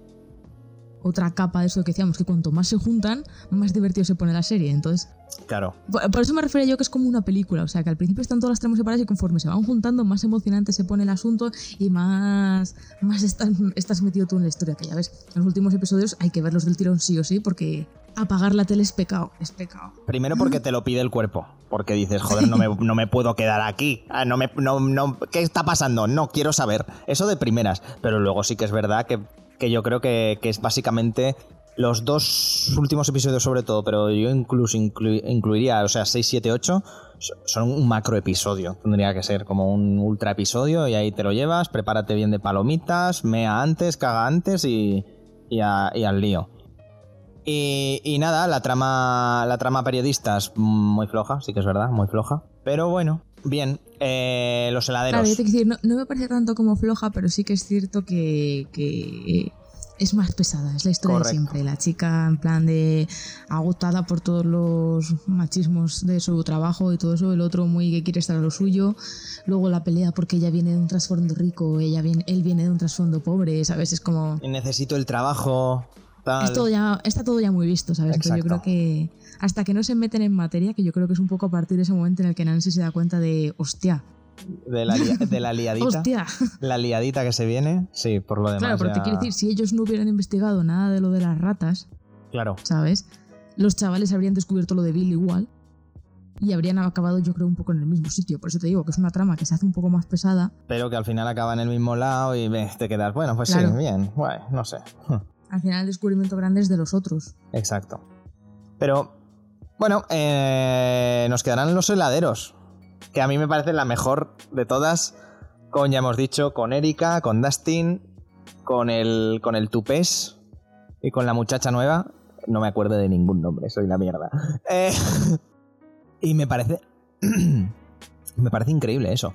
otra capa de eso que decíamos, que cuanto más se juntan, más divertido se pone la serie. Entonces, Claro. por, eso me refería yo que es como una película. O sea, que al principio están todas las tramas separadas y conforme se van juntando, más emocionante se pone el asunto y más, más estás, estás metido tú en la historia. Que ya ves, en los últimos episodios hay que verlos del tirón sí o sí, porque apagar la tele es pecado. Es pecado. Primero porque te lo pide el cuerpo. Porque dices, joder, no me, no me puedo quedar aquí. Ah, No me, no, no, ¿Qué está pasando? No quiero saber. Eso de primeras. Pero luego sí que es verdad que, que yo creo que, que es básicamente los dos últimos episodios sobre todo, pero yo incluso inclu- incluiría, o sea, 6, 7, 8, so- son un macro episodio. Tendría que ser como un ultra episodio y ahí te lo llevas, prepárate bien de palomitas, mea antes, caga antes y, y, al lío. Y, nada, la trama, la trama periodista muy floja, sí que es verdad, muy floja. Pero bueno, bien. Eh, los heladeros. Claro, yo te decir, no, no me parece tanto como floja, pero sí que es cierto que, que es más pesada, es la historia Correcto. de siempre. La chica en plan de agotada por todos los machismos de su trabajo y todo eso, el otro muy que quiere estar a lo suyo, luego la pelea porque ella viene de un trasfondo rico, ella viene, él viene de un trasfondo pobre, ¿sabes? Es como... Necesito el trabajo. Tal. Es todo ya, está todo ya muy visto, ¿sabes? Pero yo creo que hasta que no se meten en materia, que yo creo que es un poco a partir de ese momento en el que Nancy se da cuenta de, hostia, De la, lia- de la liadita. hostia. La liadita que se viene. Sí, por lo demás. Claro, pero te quiero decir, si ellos no hubieran investigado nada de lo de las ratas, Claro. ¿sabes? Los chavales habrían descubierto lo de Bill igual y habrían acabado, yo creo, un poco en el mismo sitio. Por eso te digo que es una trama que se hace un poco más pesada. Pero que al final acaba en el mismo lado y te quedas. Bueno, pues sí, bien. Guay, no sé. Al final el descubrimiento grande es de los otros. Exacto. Pero, bueno, eh, nos quedarán los heladeros. Que a mí me parece la mejor de todas. Con, ya hemos dicho, con Erika, con Dustin, con el, con el Tupés y con la muchacha nueva. No me acuerdo de ningún nombre, soy la mierda. Eh, <laughs> y me parece. <clears throat> me parece increíble eso.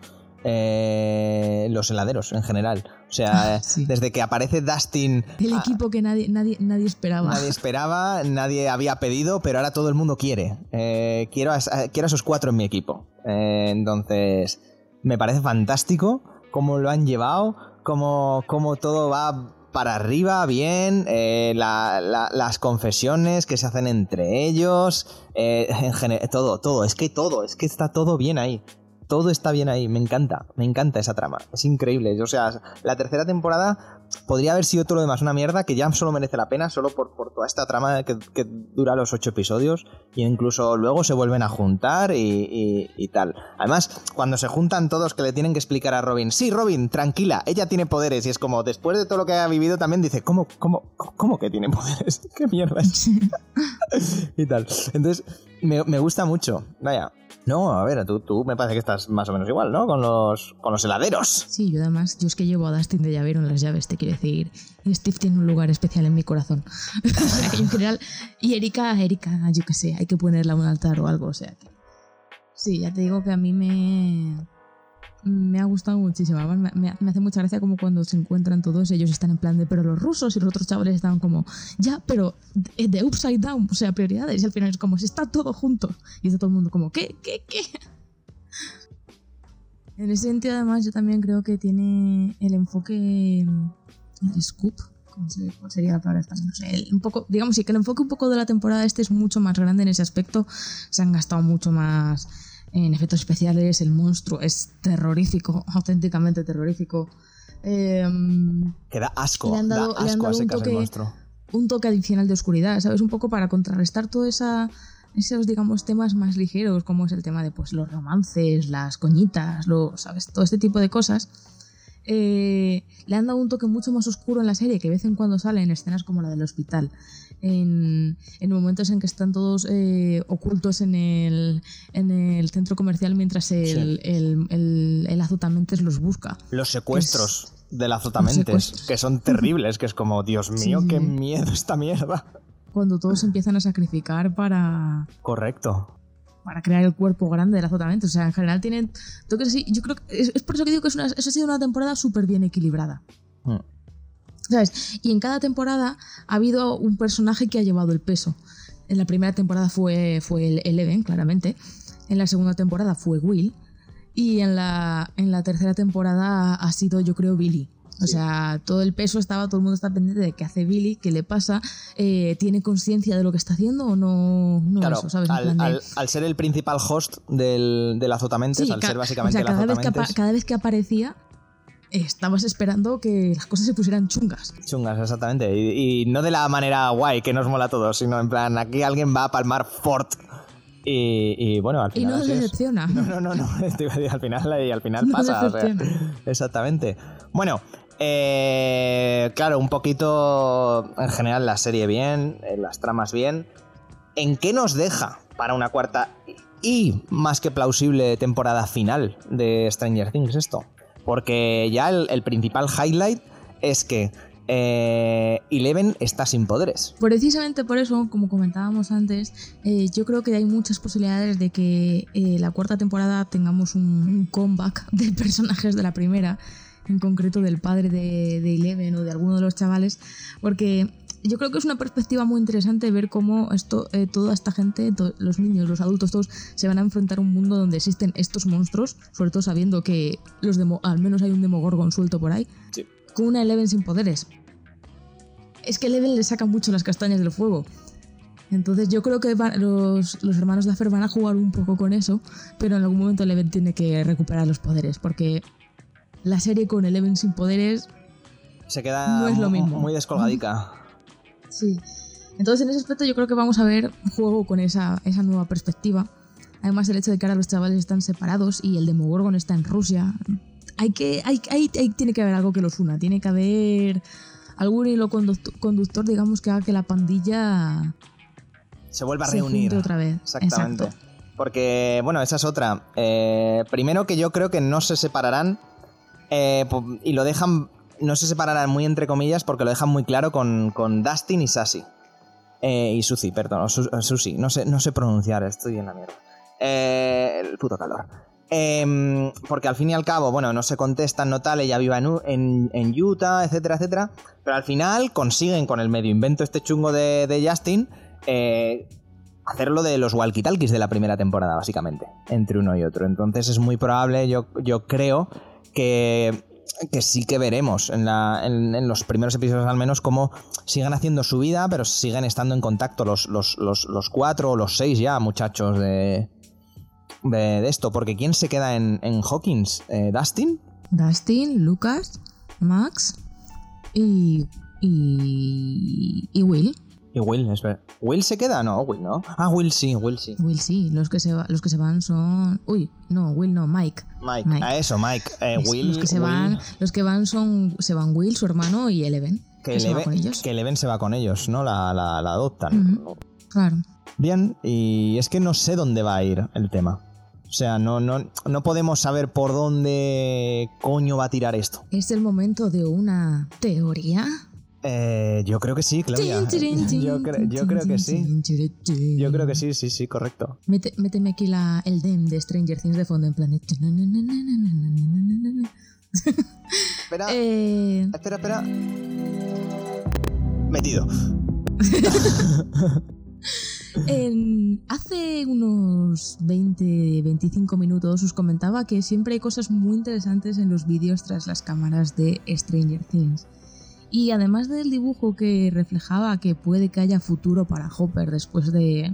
Eh, los heladeros en general. O sea, <laughs> Sí. desde que aparece Dustin. El ah, equipo que nadie, nadie, nadie esperaba. Nadie esperaba, nadie había pedido, pero ahora todo el mundo quiere. Eh, quiero, a, quiero a esos cuatro en mi equipo. Eh, entonces, me parece fantástico cómo lo han llevado, cómo, cómo todo va para arriba, bien, eh, la- la- las confesiones que se hacen entre ellos, eh, en todo, todo, es que todo, es que está todo bien ahí. Todo está bien ahí, me encanta, me encanta esa trama, es increíble. O sea, la tercera temporada podría haber sido todo lo demás una mierda que ya solo merece la pena solo por, por toda esta trama que, que dura los ocho episodios y incluso luego se vuelven a juntar y, y- y tal. Además, cuando se juntan todos que le tienen que explicar a Robin, sí, Robin, tranquila, ella tiene poderes y es como, después de todo lo que ha vivido también dice, ¿cómo, cómo, cómo que tiene poderes? <laughs> ¿Qué mierda es? <laughs> y tal. Entonces, me, me gusta mucho. Vaya. No, a ver, tú, tú me parece que estás más o menos igual, ¿no? Con los, con los heladeros. Sí, yo además, yo es que llevo a Dustin de llavero en las llaves, te quiero decir. Steve tiene un lugar especial en mi corazón. <laughs> en general. Y Erika, Erika, yo qué sé, hay que ponerla en un altar o algo, o sea que. Sí, ya te digo que a mí me. Me ha gustado muchísimo. Además, me, me- hace mucha gracia como cuando se encuentran todos, ellos están en plan de, pero los rusos y los otros chavales estaban como, ya, pero de, de upside down, o sea, prioridades. Y al final es como, si está todo junto. Y está todo el mundo como, ¿qué? ¿Qué? ¿Qué? En ese sentido, además, yo también creo que tiene el enfoque. El scoop. ¿Cómo se, cuál sería la palabra? No un poco, digamos, sí, que el enfoque un poco de la temporada este es mucho más grande en ese aspecto. Se han gastado mucho más en efectos especiales. El monstruo es terrorífico, <laughs> auténticamente terrorífico. Em, Que da asco, Le han dado- da le han asco a dado un toque- monstruo. un toque adicional de oscuridad, ¿sabes? Un poco para contrarrestar toda esa esos, digamos, temas más ligeros, como es el tema de pues, los romances, las coñitas, lo, ¿sabes? Todo este tipo de cosas. Eh, le han dado un toque mucho más oscuro en la serie, que de vez en cuando sale en escenas como la del hospital. En, en momentos en que están todos eh, ocultos en el, en el centro comercial mientras el, el, el, el Azotamentes los busca. Los secuestros del Azotamentes, que son terribles, que es como, Dios mío, Sí. qué miedo esta mierda. Cuando todos empiezan a sacrificar para, Correcto. para crear el cuerpo grande del azotamiento. O sea, en general tienen toques así. Yo creo que es, es por eso que digo que es una, eso ha sido una temporada súper bien equilibrada. Mm. ¿Sabes? Y en cada temporada ha habido un personaje que ha llevado el peso. En la primera temporada fue, fue el Eleven, claramente. En la segunda temporada fue Will. Y en la, en la tercera temporada ha sido, yo creo, Billy. O sea, todo el peso estaba, todo el mundo está pendiente de qué hace Billy, qué le pasa, eh, tiene conciencia de lo que está haciendo o no, no Claro, eso, ¿sabes? Al, plan de- al- al ser el principal host del, del Azotamentes, Sí, al ser básicamente o sea, el cada vez, que apa- Azotamentes... cada vez que aparecía, estabas esperando que las cosas se pusieran chungas. Chungas, exactamente. Y, y no de la manera guay que nos mola a todos, sino en plan, aquí alguien va a palmar fort. Y, y bueno, al Y final. no así es. decepciona. <laughs> No, no, no, no. <laughs> Decir, al final, y al final <laughs> No pasa. o sea, decepciona. exactamente. Bueno, eh, claro, un poquito en general la serie bien, eh, las tramas bien. ¿En qué nos deja para una cuarta y más que plausible temporada final de Stranger Things esto? Porque ya el, principal highlight es que eh, Eleven está sin poderes. Precisamente por eso, como comentábamos antes, eh, yo creo que hay muchas posibilidades de que eh, la cuarta temporada tengamos un, un comeback de <laughs> personajes de la primera, en concreto del padre de, de Eleven o de alguno de los chavales, porque yo creo que es una perspectiva muy interesante ver cómo esto, eh, toda esta gente, to- los niños, los adultos, todos se van a enfrentar a un mundo donde existen estos monstruos, sobre todo sabiendo que los demo, al menos hay un demogorgon suelto por ahí, Sí. con una Eleven sin poderes. Es que Eleven le saca mucho las castañas del fuego. Entonces yo creo que los, los hermanos Duffer van a jugar un poco con eso, pero en algún momento Eleven tiene que recuperar los poderes, porque la serie con Eleven sin poderes Se queda No es lo mu- mismo. muy descolgadica. Sí. Entonces, en ese aspecto, yo creo que vamos a ver un juego con esa, esa nueva perspectiva. Además, el hecho de que ahora los chavales están separados y el Demogorgon está en Rusia. Hay que, hay, hay- hay- tiene que haber algo que los una. Tiene que haber algún hilo conducto- conductor, digamos, que haga que la pandilla Se vuelve a se reunir. otra vez. Exactamente. Exacto. Porque, bueno, esa es otra. Eh, primero que yo creo que no se separarán eh, y lo dejan, no se separarán muy entre comillas porque lo dejan muy claro con, con Dustin y Sassy. Eh, y Suzy, perdón, o Suzy, no sé, no sé pronunciar, estoy en la mierda. Eh, el puto calor. Em, porque al fin y al cabo, bueno, no se contestan, no tal, ella viva en, en, en Utah, etcétera, etcétera. Pero al final consiguen con el medio invento este chungo de, de Justin eh, hacerlo de los walkie-talkies de la primera temporada, básicamente, entre uno y otro. Entonces es muy probable, yo, yo creo, que, que sí que veremos en, la- en- los primeros episodios al menos cómo sigan haciendo su vida, pero siguen estando en contacto los, los, los, los cuatro o los seis ya muchachos de, de, de esto. Porque ¿quién se queda en, en Hawkins? Eh, ¿Dustin? Dustin, Lucas, Max y, y, y Will. Y Will, espera. ¿Will se queda? No, Will no. Ah, Will sí, Will sí. Will sí, los que se, va- los que se van son... Uy, no, Will no, Mike. Mike, Mike. a eso, Mike. Eh, Es- Will, los que se Will, van, los que van son se van Will, su hermano y Eleven, que, que, se va Eleven, con ellos. que Eleven se va con ellos, ¿no? La, la- la adoptan. Claro. Bien, y es que no sé dónde va a ir el tema. O sea, no, no, no podemos saber por dónde coño va a tirar esto. Es el momento de una teoría. Eh, yo creo que sí, Claudia. Yo, cre- yo creo que sí. Yo creo que sí, sí, sí, correcto. Mete- méteme aquí la, el dem de Stranger Things de fondo en plan. Espera, Eh, espera, espera. Metido. En- hace unos 20-25 minutos os comentaba que siempre hay cosas muy interesantes en los vídeos tras las cámaras de Stranger Things. Y además del dibujo que reflejaba que puede que haya futuro para Hopper después de,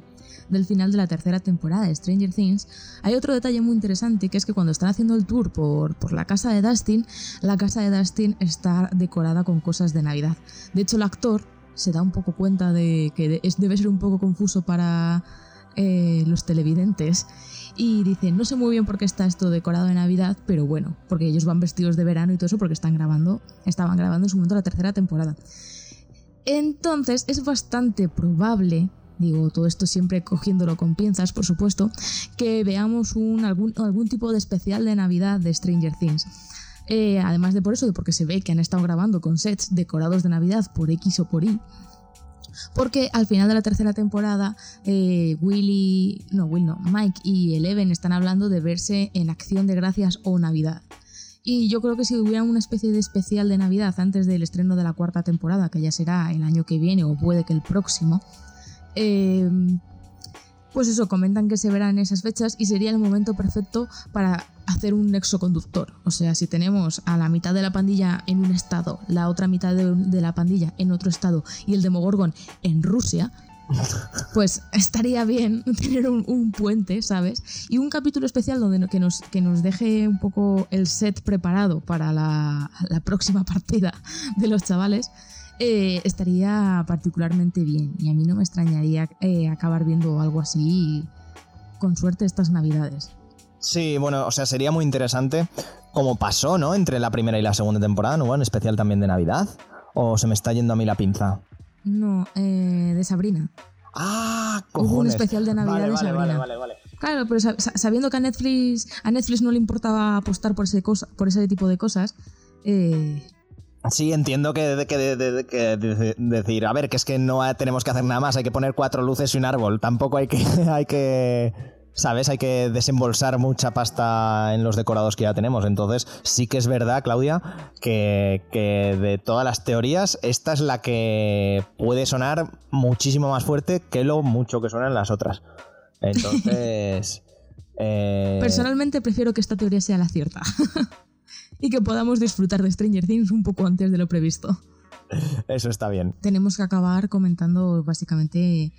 del final de la tercera temporada de Stranger Things, hay otro detalle muy interesante que es que cuando están haciendo el tour por, por la casa de Dustin, la casa de Dustin está decorada con cosas de Navidad. De hecho, el actor se da un poco cuenta de que debe ser un poco confuso para eh, los televidentes y dicen, no sé muy bien por qué está esto decorado de Navidad, pero bueno, porque ellos van vestidos de verano y todo eso porque están grabando, estaban grabando en su momento la tercera temporada. Entonces es bastante probable, digo, todo esto siempre cogiéndolo con pinzas, por supuesto, que veamos un, algún, algún tipo de especial de Navidad de Stranger Things. Eh, además de por eso, de porque se ve que han estado grabando con sets decorados de Navidad por X o por Y, porque al final de la tercera temporada, eh, Willy, no, Will no, Mike y Eleven están hablando de verse en Acción de Gracias o Navidad. Y yo creo que si hubiera una especie de especial de Navidad antes del estreno de la cuarta temporada, que ya será el año que viene o puede que el próximo, eh, pues eso, comentan que se verá en esas fechas y sería el momento perfecto para hacer un nexo conductor. O sea, si tenemos a la mitad de la pandilla en un estado, la otra mitad de, la pandilla en otro estado y el Demogorgon en Rusia, pues estaría bien <laughs> tener un, puente, ¿sabes? Y un capítulo especial donde que nos, que nos deje un poco el set preparado para la, próxima <laughs> partida de los chavales. Eh, estaría particularmente bien y a mí no me extrañaría eh, acabar viendo algo así con suerte estas navidades. Sí, bueno, o sea, sería muy interesante como pasó, ¿no? Entre la primera y la segunda temporada, ¿no? En especial también de Navidad. ¿O se me está yendo a mí la pinza? No, eh, de Sabrina. Ah, cojones. Hubo un especial de Navidad de Sabrina. Vale, vale, vale. Claro, pero sabiendo que a Netflix, a Netflix no le importaba apostar por ese, cosa, por ese tipo de cosas, eh, Sí, entiendo que, que, que, decir, a ver, que es que no tenemos que hacer nada más, hay que poner cuatro luces y un árbol, tampoco hay que, <laughs> hay que ¿sabes? Hay que desembolsar mucha pasta en los decorados que ya tenemos. Entonces, sí que es verdad, Claudia, que, de todas las teorías, esta es la que puede sonar muchísimo más fuerte que lo mucho que suenan las otras. Entonces... Eh, <laughs> Personalmente prefiero que esta teoría sea la cierta. <laughs> y que podamos disfrutar de Stranger Things un poco antes de lo previsto. Eso está bien. Tenemos que acabar comentando básicamente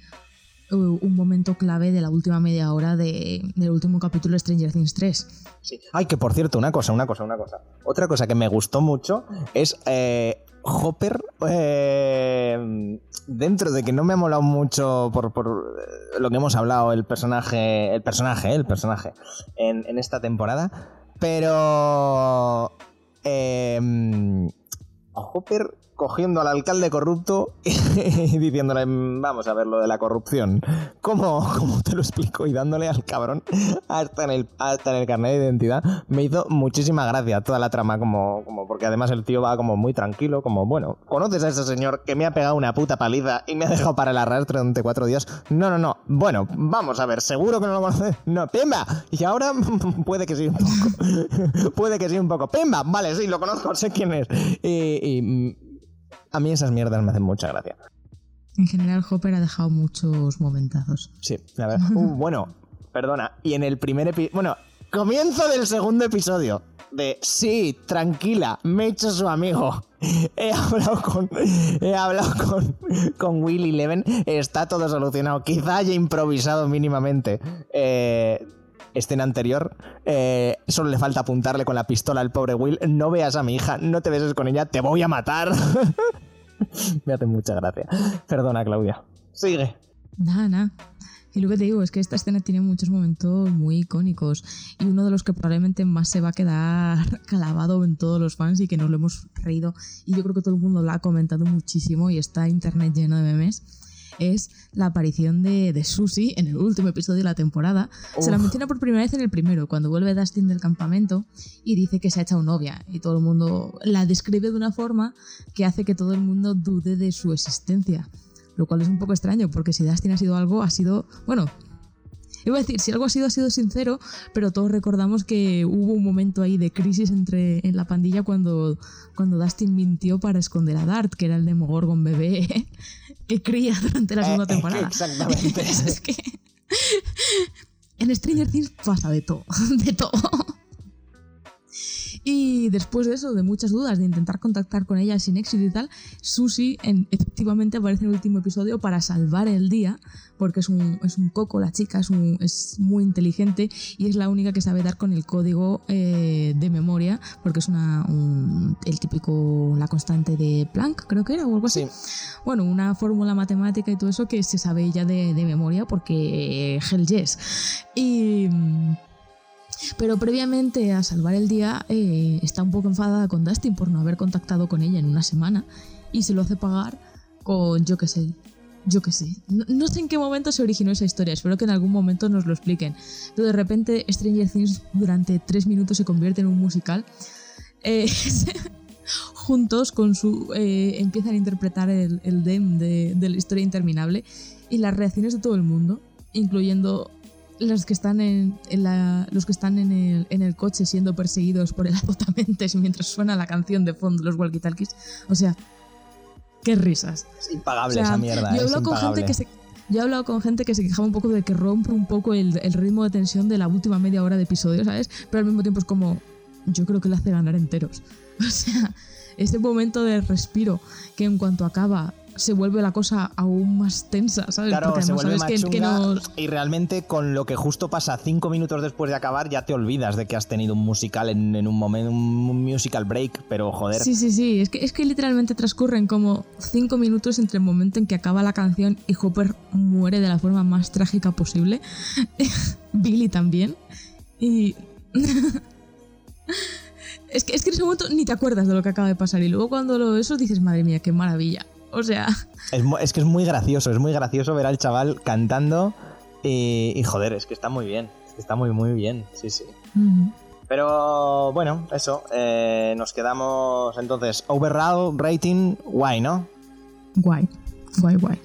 un momento clave de la última media hora del último capítulo de Stranger Things 3. Sí. Ay, que por cierto, una cosa, una cosa, una cosa. Otra cosa que me gustó mucho es eh, Hopper, eh, dentro de que no me ha molado mucho por, eh, lo que hemos hablado, el personaje, el personaje, el personaje en, esta temporada, pero... Hopper cogiendo al alcalde corrupto <laughs> y diciéndole, vamos a ver lo de la corrupción. ¿Cómo, ¿Cómo, te lo explico? Y dándole al cabrón hasta en el, hasta en el carnet de identidad. Me hizo muchísima gracia toda la trama, como, como porque además el tío va como muy tranquilo, como, bueno, ¿conoces a ese señor que me ha pegado una puta paliza y me ha dejado para el arrastre durante cuatro días? No, no, no. Bueno, vamos a ver, ¿seguro que no lo conoces? No, Pemba. Y ahora <laughs> puede que sí un poco. <laughs> puede que sí un poco. Pemba, vale, sí, lo conozco, sé quién es. y a mí esas mierdas me hacen mucha gracia. En general, Hopper ha dejado muchos momentazos. Sí, a ver. Uh, <laughs> bueno, perdona. Y en el primer episodio. Bueno, comienzo del segundo episodio. De sí, tranquila, me he hecho su amigo. He hablado con. He hablado con, con Willy Leven. Está todo solucionado. Quizá haya improvisado mínimamente. Eh escena anterior, eh, solo le falta apuntarle con la pistola al pobre Will. No veas a mi hija, no te beses con ella, te voy a matar. <laughs> Me hace mucha gracia. Perdona, Claudia. Sigue. Nada, nada. Y lo que te digo es que esta escena tiene muchos momentos muy icónicos y uno de los que probablemente más se va a quedar <laughs> clavado en todos los fans y que nos lo hemos reído y yo creo que todo el mundo lo ha comentado muchísimo y está internet lleno de memes es la aparición de, de Susie en el último episodio de la temporada. Se la menciona por primera vez en el primero, cuando vuelve Dustin del campamento y dice que se ha echado novia. Y todo el mundo la describe de una forma que hace que todo el mundo dude de su existencia. Lo cual es un poco extraño, porque si Dustin ha sido algo, ha sido. Bueno, Iba a decir, si algo ha sido, ha sido sincero, pero todos recordamos que hubo un momento ahí de crisis entre, en la pandilla cuando, cuando Dustin mintió para esconder a Dart, que era el Demogorgon bebé <laughs> que cría <laughs> durante la eh, segunda temporada. exactamente. <laughs> es que en Stranger Things pasa de todo, <laughs> de todo. Y después de eso, de muchas dudas, de intentar contactar con ella sin éxito y tal, Susie en, efectivamente aparece en el último episodio para salvar el día, porque es un, es un coco, la chica es, es muy inteligente y es la única que sabe dar con el código eh, de memoria, porque es una, el típico, la constante de Planck, creo que era, o algo así. Bueno, una fórmula matemática y todo eso que se sabe ya de, de memoria, porque hell yes. Y pero previamente a salvar el día eh, está un poco enfadada con Dustin por no haber contactado con ella en una semana y se lo hace pagar con, yo qué sé, yo qué sé. No, sé en qué momento se originó esa historia, espero que en algún momento nos lo expliquen. Pero de repente Stranger Things durante tres minutos se convierte en un musical. Eh, <laughs> juntos con su... Eh, empiezan a interpretar el, el dem de, de la historia interminable y las reacciones de todo el mundo, incluyendo los que están en, los que están en el, en el, coche siendo perseguidos por el <laughs> azotamentes mientras suena la canción de fondo, los walkie-talkies. O sea, qué risas. Es impagable esa mierda. Yo he hablado con gente que se. Yo he hablado con gente que se quejaba un poco de que rompe un poco el, el, ritmo de tensión de la última media hora de episodio, ¿sabes? Pero al mismo tiempo es como. Yo creo que le hace ganar enteros. <laughs> O sea, ese momento de respiro que en cuanto acaba se vuelve la cosa aún más tensa, ¿sabes? Claro, se vuelve más y realmente con lo que justo pasa cinco minutos después de acabar ya te olvidas de que has tenido un musical en, un momento, un musical break, pero joder. Sí, sí, sí, es que, es que literalmente transcurren como cinco minutos entre el momento en que acaba la canción y Hopper muere de la forma más trágica posible. <laughs> Billy también. Y... <laughs> es, que, es que en ese momento ni te acuerdas de lo que acaba de pasar y luego cuando lo eso dices, madre mía, qué maravilla. O sea. Es, que es muy gracioso, es muy gracioso ver al chaval cantando y, joder, es que está muy bien. Es que está muy, muy bien. Sí, sí. Pero bueno, eso. Eh, nos quedamos entonces. Overall rating, guay, ¿no? Guay. Guay, guay.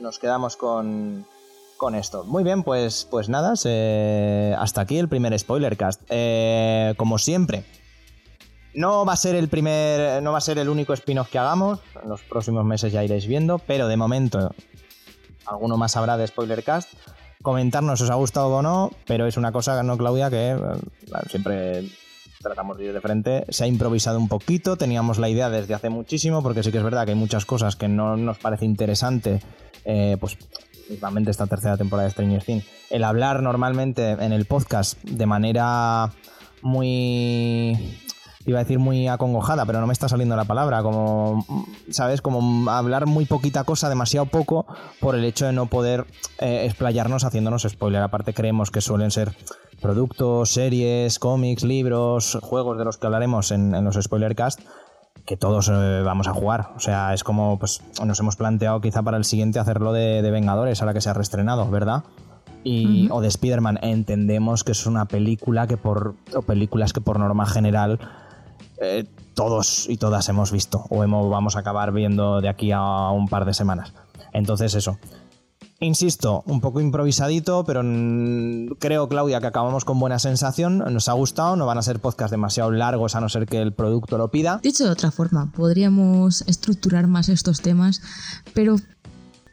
Nos, quedamos con, con esto. Muy bien, pues, pues nada, hasta aquí el primer spoiler cast. Eh, como siempre, no va a ser el primer, no va a ser el único spin-off que hagamos. En los próximos meses ya iréis viendo, pero de momento alguno más habrá de Spoilercast. Comentarnos si os ha gustado o no, pero es una cosa, ¿no, Claudia? Que eh, siempre tratamos de ir de frente. Se ha improvisado un poquito, teníamos la idea desde hace muchísimo, porque sí que es verdad que hay muchas cosas que no nos parece interesante, eh, pues principalmente esta tercera temporada de Stranger Things. El hablar normalmente en el podcast de manera muy iba a decir muy acongojada, pero no me está saliendo la palabra, como, ¿sabes? Como hablar muy poquita cosa, demasiado poco, por el hecho de no poder eh, explayarnos haciéndonos spoiler. Aparte creemos que suelen ser productos, series, cómics, libros, juegos de los que hablaremos en, los spoilercast que todos eh, vamos a jugar. O sea, es como pues nos hemos planteado quizá para el siguiente hacerlo de, Vengadores, ahora que se ha reestrenado, ¿verdad? Y, O de Spider-Man. Entendemos que es una película que por. o películas que por norma general eh, todos y todas hemos visto o hemos, vamos a acabar viendo de aquí a un par de semanas. Entonces eso. Insisto, un poco improvisadito, pero creo, Claudia, que acabamos con buena sensación. Nos ha gustado, no van a ser podcasts demasiado largos a no ser que el producto lo pida. Dicho de otra forma, podríamos estructurar más estos temas, pero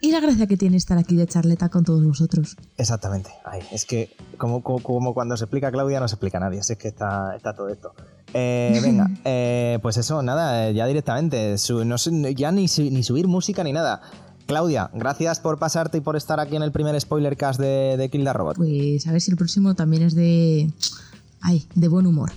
y la gracia que tiene estar aquí de charleta con todos vosotros. Exactamente. es que como, como, cuando se explica Claudia no se explica a nadie. Así es que está, está todo esto. Eh, <laughs> venga, eh, pues eso, nada, ya directamente. no ya ni, ni subir música ni nada. Claudia, gracias por pasarte y por estar aquí en el primer spoiler cast de, de Kill the Robot. Pues a ver si el próximo también es de. Ay, de buen humor.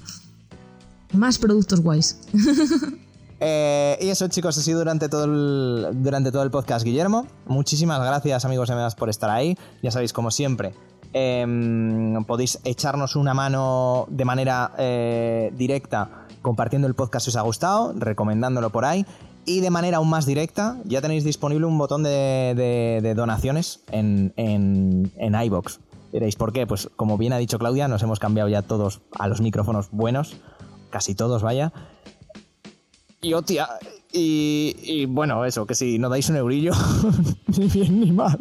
Más productos guays. <laughs> Eh, y eso, chicos, ha sido durante todo, el, durante todo el podcast, Guillermo. Muchísimas gracias, amigos y amigas, por estar ahí. Ya sabéis, como siempre, em, podéis echarnos una mano de manera eh, directa compartiendo el podcast si os ha gustado, recomendándolo por ahí. Y de manera aún más directa, ya tenéis disponible un botón de, donaciones en, en, en iBox. Diréis, ¿por qué? Pues como bien ha dicho Claudia, nos hemos cambiado ya todos a los micrófonos buenos, casi todos, vaya. Y hostia, y, bueno, eso, que si no dais un eurillo, <laughs> ni bien ni mal.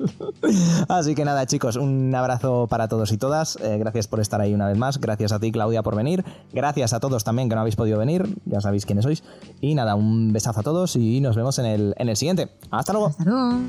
Así que nada, chicos, un abrazo para todos y todas. Eh, gracias por estar ahí una vez más. Gracias a ti, Claudia, por venir. Gracias a todos también que no habéis podido venir. Ya sabéis quiénes sois. Y nada, un besazo a todos y nos vemos en el, en el siguiente. Hasta luego. Hasta luego.